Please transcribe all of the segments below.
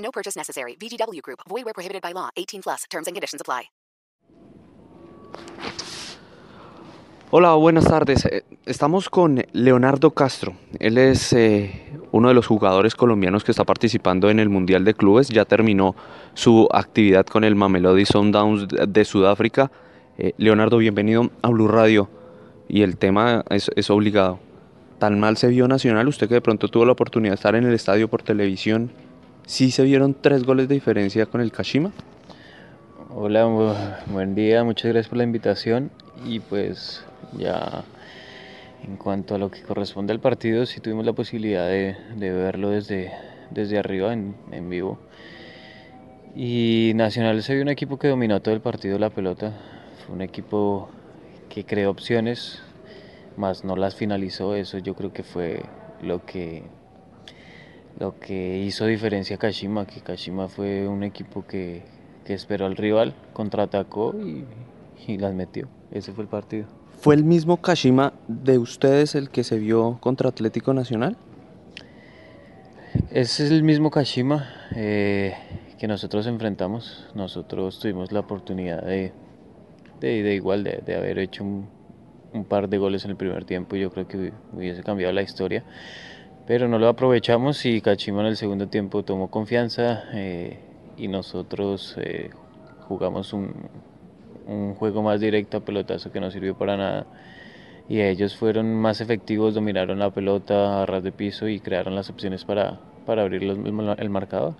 No purchase necessary. VGW Group. Void where prohibited by law. 18 plus. Terms and conditions apply. Hola, buenas tardes. Eh, Estamos con Leonardo Castro. Él es eh, uno de los jugadores colombianos que está participando en el Mundial de Clubes. Ya terminó su actividad con el Mamelodi Sundowns de- Sudáfrica. Eh, Leonardo, bienvenido a Blue Radio. Y el tema es, es obligado. ¿Tan mal se vio Nacional? Usted que de pronto tuvo la oportunidad de estar en el estadio por televisión. ¿Sí se vieron tres goles de diferencia con el Kashima? Hola, bu- buen día, muchas gracias por la invitación y pues ya en cuanto a lo que corresponde al partido, sí tuvimos la posibilidad de, de verlo desde, desde arriba en, en vivo. Y Nacional se vio un equipo que dominó todo el partido la pelota, fue un equipo que creó opciones, más no las finalizó, eso yo creo que fue lo que lo que hizo diferencia a Kashima, que Kashima fue un equipo que, que esperó al rival, contraatacó y, y las metió. Ese fue el partido. ¿Fue el mismo Kashima de ustedes el que se vio contra Atlético Nacional? Ese es el mismo Kashima eh, que nosotros enfrentamos. Nosotros tuvimos la oportunidad de, de, de igual, de, de haber hecho un, un par de goles en el primer tiempo. y Yo creo que hubiese cambiado la historia. Pero no lo aprovechamos y Kashima en el segundo tiempo tomó confianza eh, y nosotros eh, jugamos un, un juego más directo a pelotazo que no sirvió para nada. Y ellos fueron más efectivos, dominaron la pelota a ras de piso y crearon las opciones para, para abrir los- el, el marcador.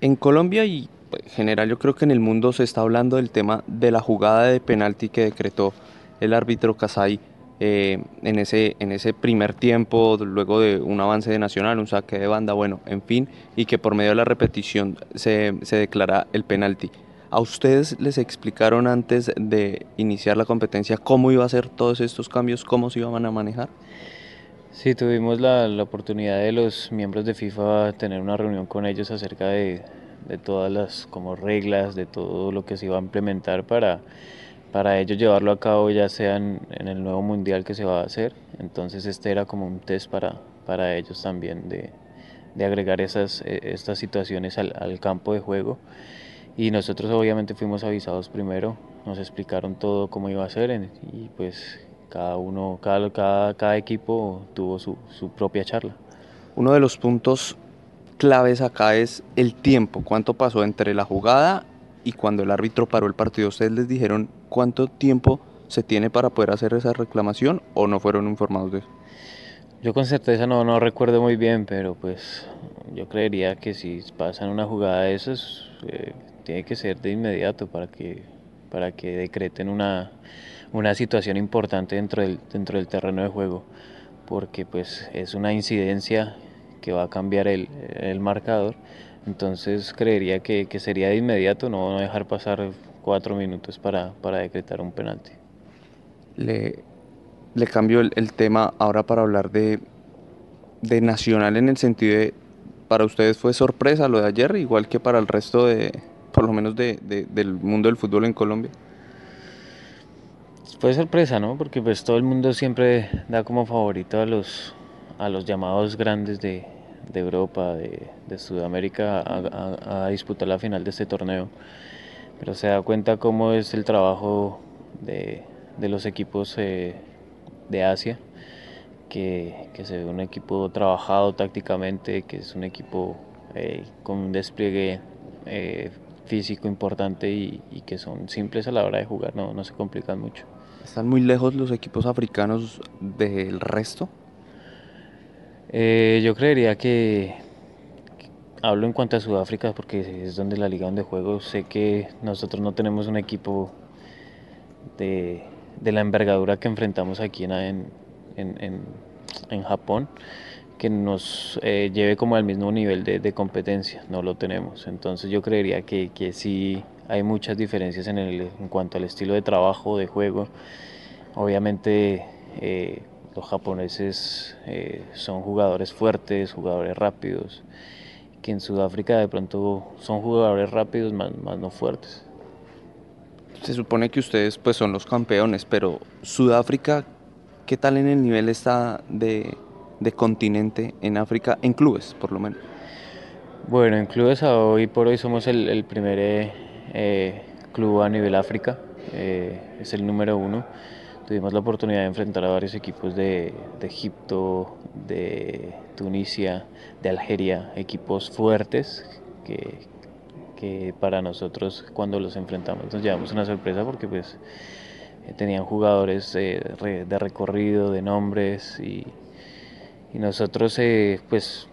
En Colombia y pues, en general yo creo que en el mundo se está hablando del tema de la jugada de penalti que decretó el árbitro Casay eh, en, ese, en ese primer tiempo, luego de un avance de Nacional, un saque de banda, bueno, en fin, y que por medio de la repetición se, se declara el penalti. ¿A ustedes les explicaron antes de iniciar la competencia cómo iba a ser todos estos cambios, cómo se iban a manejar? Sí, tuvimos la, la oportunidad de los miembros de FIFA tener una reunión con ellos acerca de, de todas las como reglas, de todo lo que se iba a implementar para, para ellos llevarlo a cabo ya sea en, el nuevo mundial que se va a hacer. Entonces este era como un test para, para ellos también de, de agregar esas, eh, estas situaciones al, al campo de juego. Y nosotros obviamente fuimos avisados primero, nos explicaron todo cómo iba a ser y pues cada uno, cada, cada, cada equipo tuvo su, su propia charla. Uno de los puntos claves acá es el tiempo, cuánto pasó entre la jugada y cuando el árbitro paró el partido. ¿Ustedes les dijeron cuánto tiempo se tiene para poder hacer esa reclamación o no fueron informados de eso? Yo con certeza no, no recuerdo muy bien, pero pues yo creería que si pasan una jugada de esas, eh, tiene que ser de inmediato para que, para que decreten una, una situación importante dentro del, dentro del terreno de juego, porque pues es una incidencia que va a cambiar el, el marcador, entonces creería que, que sería de inmediato, no dejar pasar cuatro minutos para, para decretar un penalti. Le, le cambio el, el tema ahora para hablar de, de Nacional en el sentido de, para ustedes fue sorpresa lo de ayer, igual que para el resto de, por lo menos de, de- del mundo del fútbol en Colombia. Fue sorpresa, ¿no? Porque pues todo el mundo siempre da como favorito a los, a los llamados grandes de, de Europa, de, de Sudamérica, a, a- a disputar la final de este torneo. Pero se da cuenta cómo es el trabajo de, de los equipos eh, de Asia, que, que se ve un equipo trabajado tácticamente, que es un equipo eh, con un despliegue eh, físico importante y, y que son simples a la hora de jugar, no, no se complican mucho. ¿Están muy lejos los equipos africanos del resto? Yo creería que hablo en cuanto a Sudáfrica porque es donde la liga donde juego. Sé que nosotros no tenemos un equipo de, de la envergadura que enfrentamos aquí en, en, en- en- Japón, que nos eh, lleve como al mismo nivel de, competencia, no lo tenemos. Entonces yo creería que, que sí hay muchas diferencias en, el, en cuanto al estilo de trabajo, de juego. Obviamente eh, los japoneses eh, son jugadores fuertes, jugadores rápidos, que en Sudáfrica de pronto son jugadores rápidos más, más no fuertes. Se supone que ustedes pues son los campeones, pero Sudáfrica, ¿qué tal en el nivel está de, de continente en África, en clubes por lo menos? Bueno, en clubes hoy por hoy somos el, primer eh, eh, club a nivel África, eh, es el número uno. Tuvimos la oportunidad de enfrentar a varios equipos de, Egipto, de Tunisia, de Algeria, equipos fuertes que, que para nosotros cuando los enfrentamos nos llevamos una sorpresa porque pues tenían jugadores de recorrido, de nombres y, y nosotros eh, pues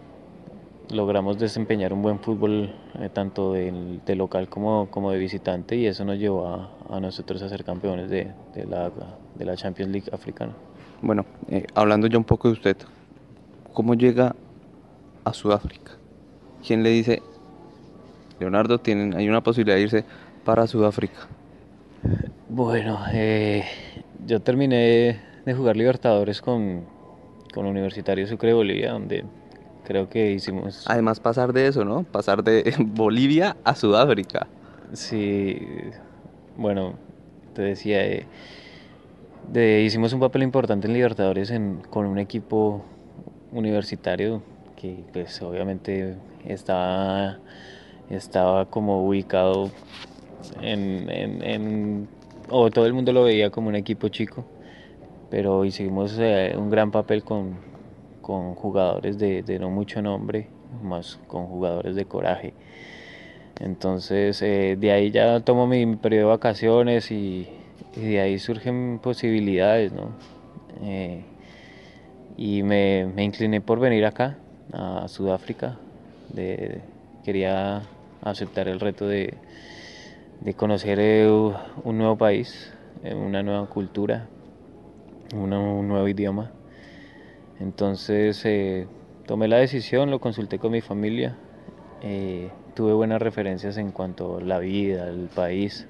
logramos desempeñar un buen fútbol eh, tanto de, local como, como, de visitante y eso nos llevó a, nosotros a ser campeones de, la, de, la, Champions League africana. Bueno, eh, hablando ya un poco de usted, ¿cómo llega a Sudáfrica? ¿Quién le dice, Leonardo, tienen, hay una posibilidad de irse para Sudáfrica? Bueno, yo terminé de jugar Libertadores con, con Universitario Sucre de Bolivia, donde creo que hicimos... Además pasar de eso, ¿no? Pasar de Bolivia a Sudáfrica. Sí, bueno, te decía, eh, de, hicimos un papel importante en Libertadores con un equipo universitario que pues obviamente estaba, estaba como ubicado en, en, o todo el mundo lo veía como un equipo chico pero hicimos eh, un gran papel con, con jugadores de, no mucho nombre, más con jugadores de coraje. Entonces eh, de ahí ya tomo mi, periodo de vacaciones y, de ahí surgen posibilidades, ¿no? Eh, y me, incliné por venir acá, a Sudáfrica. Quería aceptar el reto de, de conocer un nuevo país, una nueva cultura, un nuevo idioma. Entonces eh, tomé la decisión, lo consulté con mi familia, eh, tuve buenas referencias en cuanto a la vida, el país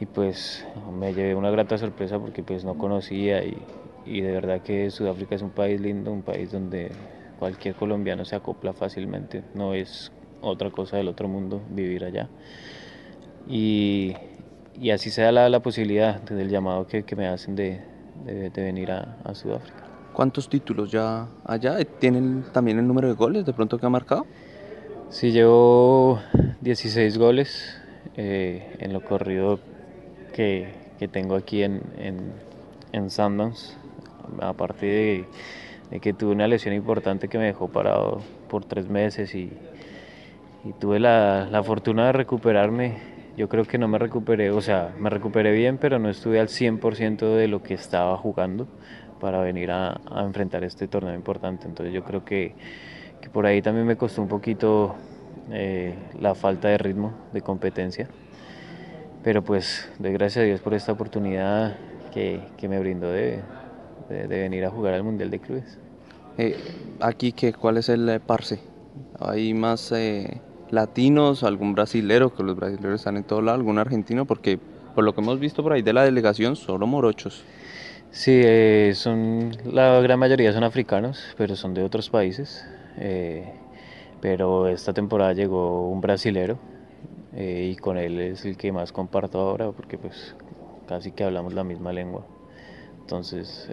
y pues me llevé una grata sorpresa porque pues no conocía y, de verdad que Sudáfrica es un país lindo, un país donde cualquier colombiano se acopla fácilmente, no es otra cosa del otro mundo vivir allá. Y, así sea la, la posibilidad del llamado que, me hacen de, venir a, Sudáfrica. ¿Cuántos títulos ya allá? ¿Tienen también el número de goles de pronto que ha marcado? Sí, llevo 16 goles eh, en lo corrido que, que tengo aquí en, en, en Sundance. Aparte de, de, que tuve una lesión importante que me dejó parado por tres meses y, y tuve la, la fortuna de recuperarme yo creo que no me recuperé, o sea, me recuperé bien, pero no estuve al 100% de lo que estaba jugando para venir a, enfrentar este torneo importante. Entonces yo creo que, por ahí también me costó un poquito eh, la falta de ritmo, de competencia. Pero pues doy gracias a Dios por esta oportunidad que, me brindó de, venir a jugar al Mundial de Clubes. Eh, aquí, ¿qué, ¿cuál es el parse? ¿Hay más eh, latinos, algún brasilero, que los brasileños están en todo lado, algún argentino, porque por lo que hemos visto por ahí de la delegación, solo morochos. Sí, eh, son, la gran mayoría son africanos, pero son de otros países. Eh, pero esta temporada llegó un brasilero eh, y con él es el que más comparto ahora, porque pues casi que hablamos la misma lengua. Entonces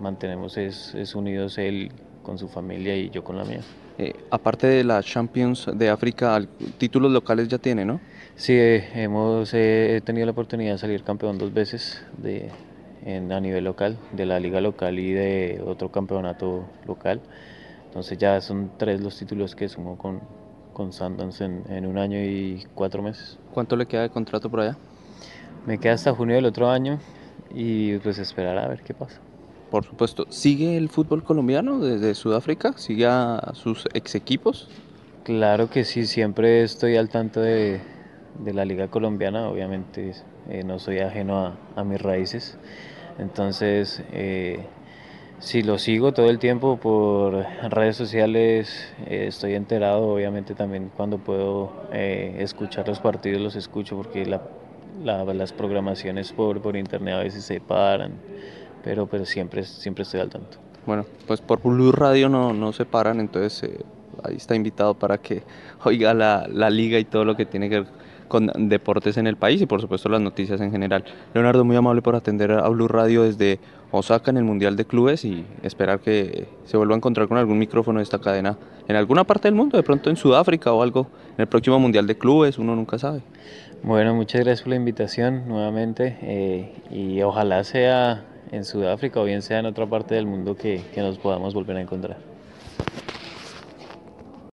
mantenemos es, es unidos él con su familia y yo con la mía. Eh, aparte de la Champions de África, títulos locales ya tiene, ¿no? Sí, eh, hemos eh, tenido la oportunidad de salir campeón dos veces de, en, a nivel local, de la liga local y de otro campeonato local. Entonces ya son tres los títulos que sumo con, con Sundance en, en un año y cuatro meses. ¿Cuánto le queda de contrato por allá? Me queda hasta junio del otro año y pues esperar a ver qué pasa. Por supuesto. ¿Sigue el fútbol colombiano desde Sudáfrica? ¿Sigue a sus ex equipos? Claro que sí, siempre estoy al tanto de, la liga colombiana, obviamente eh, no soy ajeno a, mis raíces, entonces eh, Sí, lo sigo todo el tiempo por redes sociales, eh, estoy enterado, obviamente también cuando puedo escuchar los partidos los escucho porque las programaciones por, por internet a veces se paran, pero, pero siempre, siempre estoy al tanto. Bueno, pues por Blue Radio no, no se paran, entonces ahí está invitado para que oiga la, la liga y todo lo que tiene que ver con deportes en el país y por supuesto las noticias en general. Leonardo, muy amable por atender a Blue Radio desde Osaka en el Mundial de Clubes y esperar que se vuelva a encontrar con algún micrófono de esta cadena en alguna parte del mundo, de pronto en Sudáfrica o algo, en el próximo Mundial de Clubes, uno nunca sabe. Bueno, muchas gracias por la invitación nuevamente eh, y ojalá sea en Sudáfrica o bien sea en otra parte del mundo que, que nos podamos volver a encontrar.